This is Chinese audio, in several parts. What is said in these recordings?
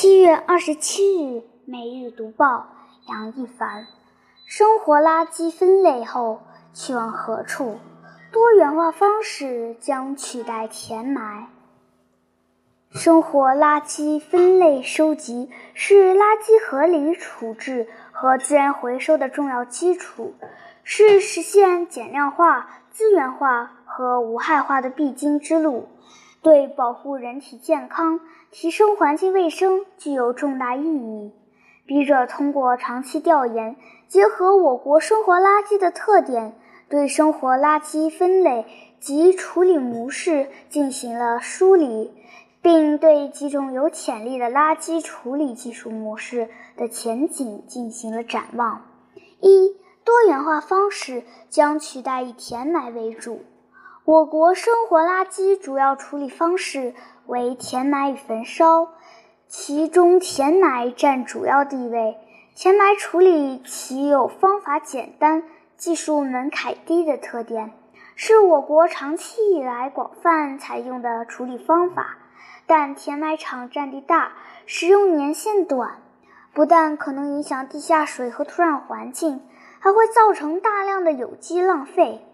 七月二十七日，《每日读报》杨一凡：生活垃圾分类后去往何处？多元化方式将取代填埋。生活垃圾分类收集是垃圾合理处置和资源回收的重要基础，是实现减量化、资源化和无害化的必经之路。对保护人体健康、提升环境卫生具有重大意义。笔者通过长期调研，结合我国生活垃圾的特点，对生活垃圾分类及处理模式进行了梳理，并对几种有潜力的垃圾处理技术模式的前景进行了展望。一、多元化方式将取代以填埋为主。我国生活垃圾主要处理方式为填埋与焚烧，其中填埋占主要地位。填埋处理其有方法简单、技术门槛低的特点，是我国长期以来广泛采用的处理方法。但填埋场占地大，使用年限短，不但可能影响地下水和土壤环境，还会造成大量的有机浪费。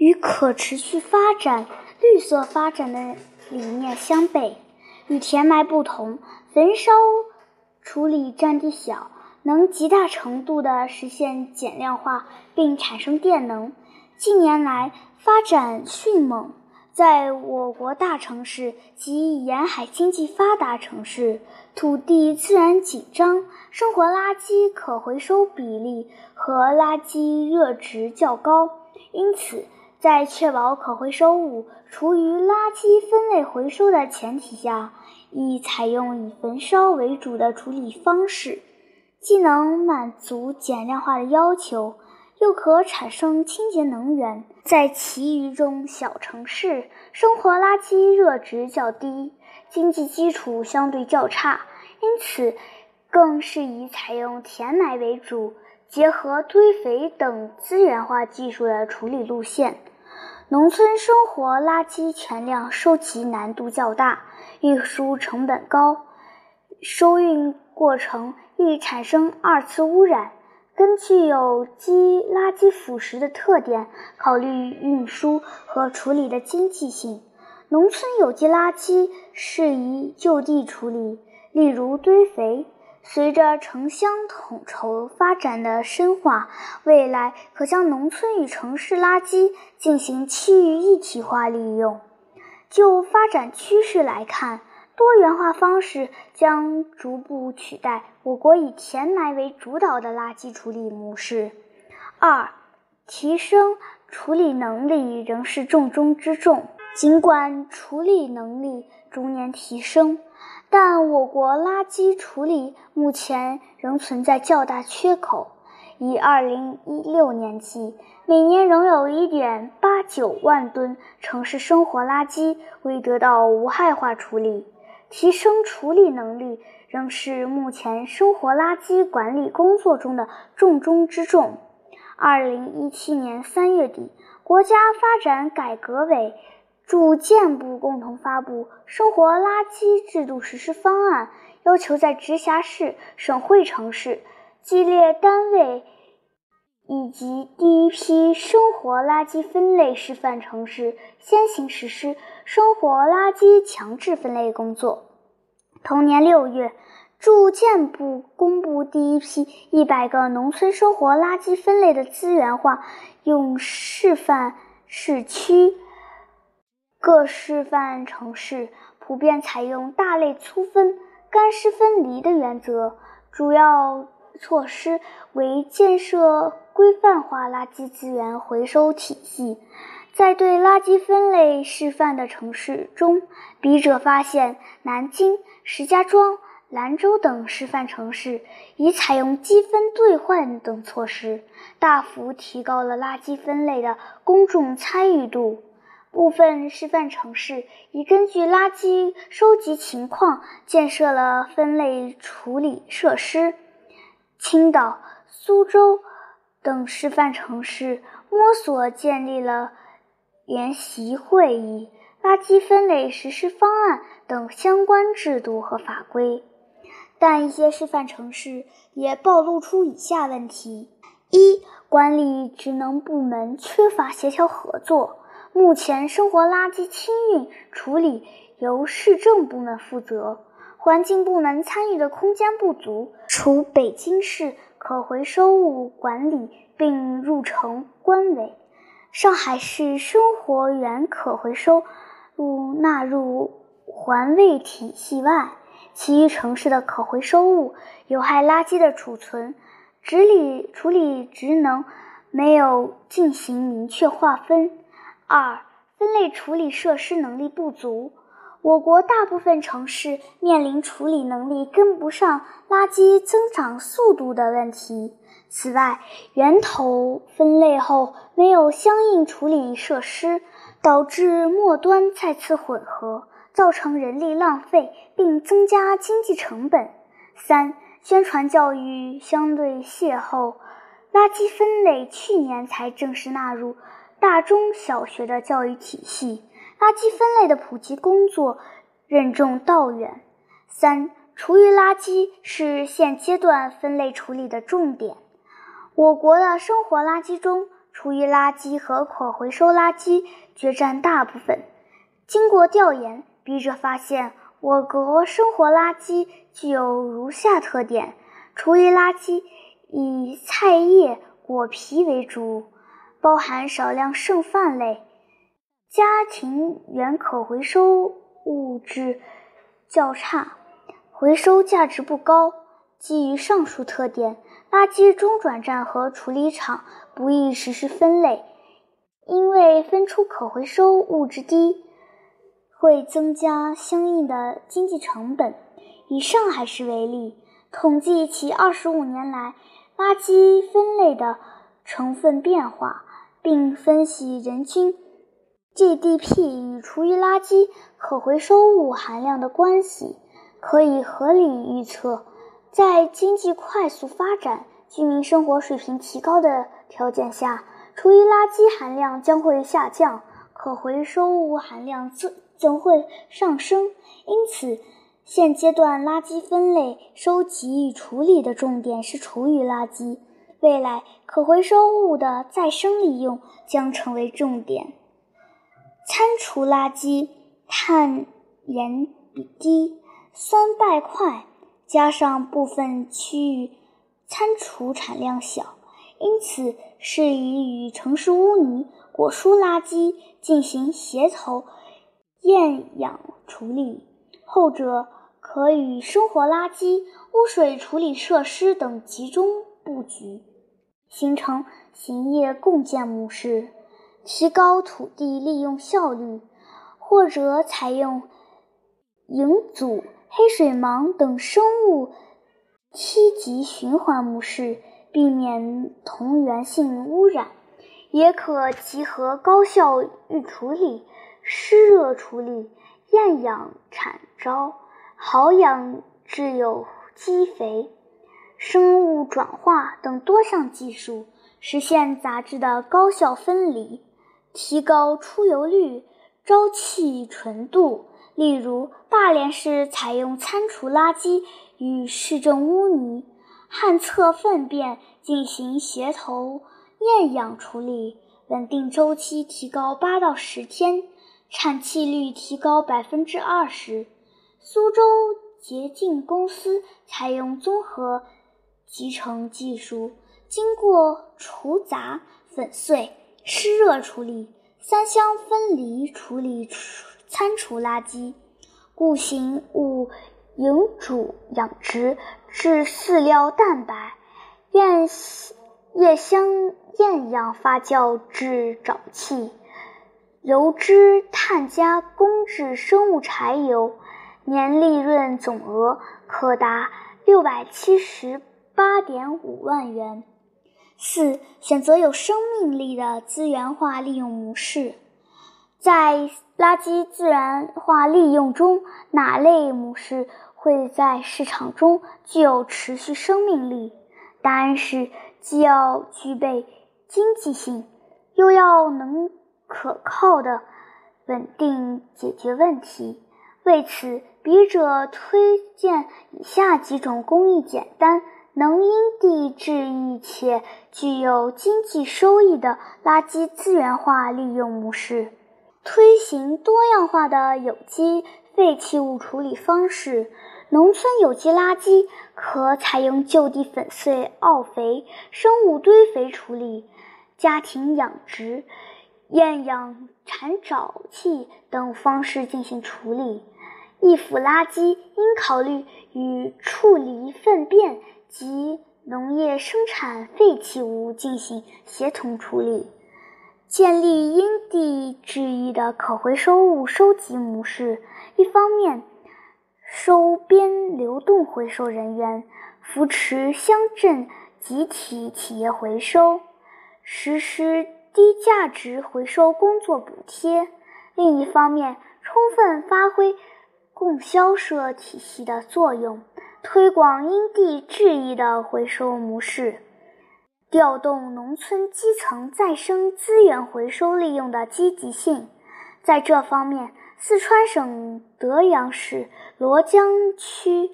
与可持续发展、绿色发展的理念相悖。与填埋不同，焚烧处理占地小，能极大程度地实现减量化并产生电能。近年来发展迅猛，在我国大城市及沿海经济发达城市，土地资源紧张，生活垃圾可回收比例和垃圾热值较高，因此。在确保可回收物处于垃圾分类回收的前提下，宜采用以焚烧为主的处理方式，既能满足减量化的要求，又可产生清洁能源。在其余中小城市，生活垃圾热值较低，经济基础相对较差，因此更适宜采用填埋为主，结合堆肥等资源化技术的处理路线。农村生活垃圾全量收集难度较大，运输成本高，收运过程易产生二次污染。根据有机垃圾腐蚀的特点，考虑运输和处理的经济性，农村有机垃圾适宜就地处理，例如堆肥。随着城乡统筹发展的深化，未来可将农村与城市垃圾进行区域一体化利用。就发展趋势来看，多元化方式将逐步取代我国以填埋为主导的垃圾处理模式。二、提升处理能力仍是重中之重。尽管处理能力逐年提升，但我国垃圾处理目前仍存在较大缺口。以2016年计，每年仍有一.点八九万吨城市生活垃圾未得到无害化处理。提升处理能力仍是目前生活垃圾管理工作中的重中之重。2017年3月底，国家发展改革委。住建部共同发布《生活垃圾制度实施方案》，要求在直辖市、省会城市、机列单位以及第一批生活垃圾分类示范城市先行实施生活垃圾强制分类工作。同年六月，住建部公布第一批一百个农村生活垃圾分类的资源化用示范市区。各示范城市普遍采用大类粗分、干湿分离的原则，主要措施为建设规范化垃圾资源回收体系。在对垃圾分类示范的城市中，笔者发现南京、石家庄、兰州等示范城市已采用积分兑换等措施，大幅提高了垃圾分类的公众参与度。部分示范城市已根据垃圾收集情况建设了分类处理设施。青岛、苏州等示范城市摸索建立了联席会议、垃圾分类实施方案等相关制度和法规。但一些示范城市也暴露出以下问题：一、管理职能部门缺乏协调合作。目前，生活垃圾清运处理由市政部门负责，环境部门参与的空间不足。除北京市可回收物管理并入城关委，上海市生活原可回收物纳入环卫体系外，其余城市的可回收物、有害垃圾的储存、处理处理职能没有进行明确划分。二、分类处理设施能力不足。我国大部分城市面临处理能力跟不上垃圾增长速度的问题。此外，源头分类后没有相应处理设施，导致末端再次混合，造成人力浪费，并增加经济成本。三、宣传教育相对滞后。垃圾分类去年才正式纳入。大中小学的教育体系，垃圾分类的普及工作任重道远。三、厨余垃圾是现阶段分类处理的重点。我国的生活垃圾中，厨余垃圾和可回收垃圾决占大部分。经过调研，笔者发现，我国生活垃圾具有如下特点：厨余垃圾以菜叶、果皮为主。包含少量剩饭类，家庭原可回收物质较差，回收价值不高。基于上述特点，垃圾中转站和处理厂不易实施分类，因为分出可回收物质低，会增加相应的经济成本。以上海市为例，统计其二十五年来垃圾分类的成分变化。并分析人均 GDP 与厨余垃圾可回收物含量的关系，可以合理预测，在经济快速发展、居民生活水平提高的条件下，厨余垃圾含量将会下降，可回收物含量则则会上升。因此，现阶段垃圾分类、收集与处理的重点是厨余垃圾。未来可回收物的再生利用将成为重点。餐厨垃圾碳盐比低，酸败快，加上部分区域餐厨产量小，因此适宜与城市污泥、果蔬垃圾进行协同厌氧处理。后者可与生活垃圾、污水处理设施等集中布局。形成行业共建模式，提高土地利用效率，或者采用营组、黑水虻等生物梯级循环模式，避免同源性污染；也可集合高效预处理、湿热处理、厌氧产招、好氧质有机肥。生物转化等多项技术，实现杂质的高效分离，提高出油率、沼气纯度。例如，大连市采用餐厨垃圾与市政污泥、旱厕粪便进行协同厌氧处理，稳定周期提高八到十天，产气率提高百分之二十。苏州洁净公司采用综合。集成技术经过除杂、粉碎、湿热处理、三相分离处理餐厨垃圾，固形物营主养殖至饲料蛋白，厌叶香厌氧发酵至沼气，油脂碳加工至生物柴油，年利润总额可达六百七十。八点五万元。四、选择有生命力的资源化利用模式。在垃圾资源化利用中，哪类模式会在市场中具有持续生命力？答案是，既要具备经济性，又要能可靠的稳定解决问题。为此，笔者推荐以下几种工艺简单、能因地制宜且具有经济收益的垃圾资源化利用模式，推行多样化的有机废弃物处理方式。农村有机垃圾可采用就地粉碎、沤肥、生物堆肥处理，家庭养殖、厌氧产沼气等方式进行处理。易腐垃圾应考虑与处理粪便及农业生产废弃物进行协同处理，建立因地制宜的可回收物收集模式。一方面，收编流动回收人员，扶持乡镇集体企业回收，实施低价值回收工作补贴；另一方面，充分发挥供销社体系的作用，推广因地制宜的回收模式，调动农村基层再生资源回收利用的积极性。在这方面，四川省德阳市罗江区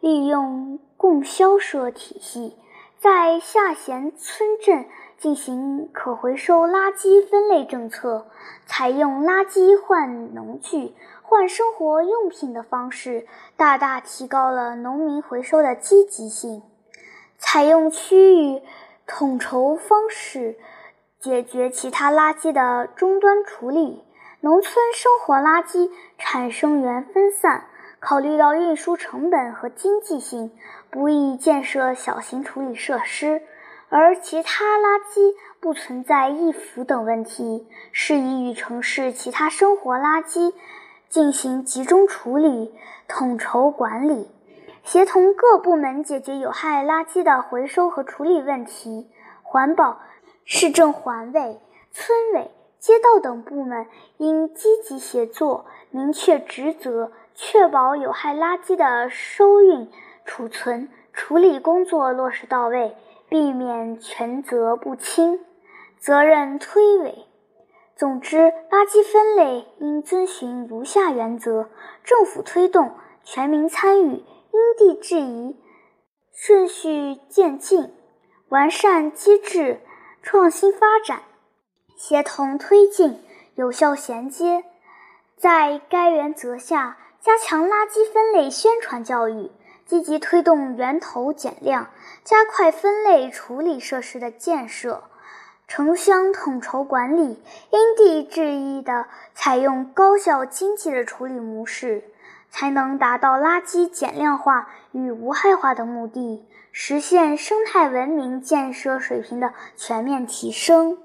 利用供销社体系，在下辖村镇进行可回收垃圾分类政策，采用垃圾换农具、换生活用品的方式，大大提高了农民回收的积极性。采用区域统筹方式，解决其他垃圾的终端处理。农村生活垃圾产生源分散，考虑到运输成本和经济性，不宜建设小型处理设施；而其他垃圾不存在易腐等问题，适宜与城市其他生活垃圾进行集中处理、统筹管理，协同各部门解决有害垃圾的回收和处理问题。环保、市政环卫、村委。街道等部门应积极协作，明确职责，确保有害垃圾的收运、储存、处理工作落实到位，避免权责不清、责任推诿。总之，垃圾分类应遵循如下原则：政府推动，全民参与，因地制宜，顺序渐进，完善机制，创新发展。协同推进，有效衔接，在该原则下，加强垃圾分类宣传教育，积极推动源头减量，加快分类处理设施的建设，城乡统筹管理，因地制宜地采用高效经济的处理模式，才能达到垃圾减量化与无害化的目的，实现生态文明建设水平的全面提升。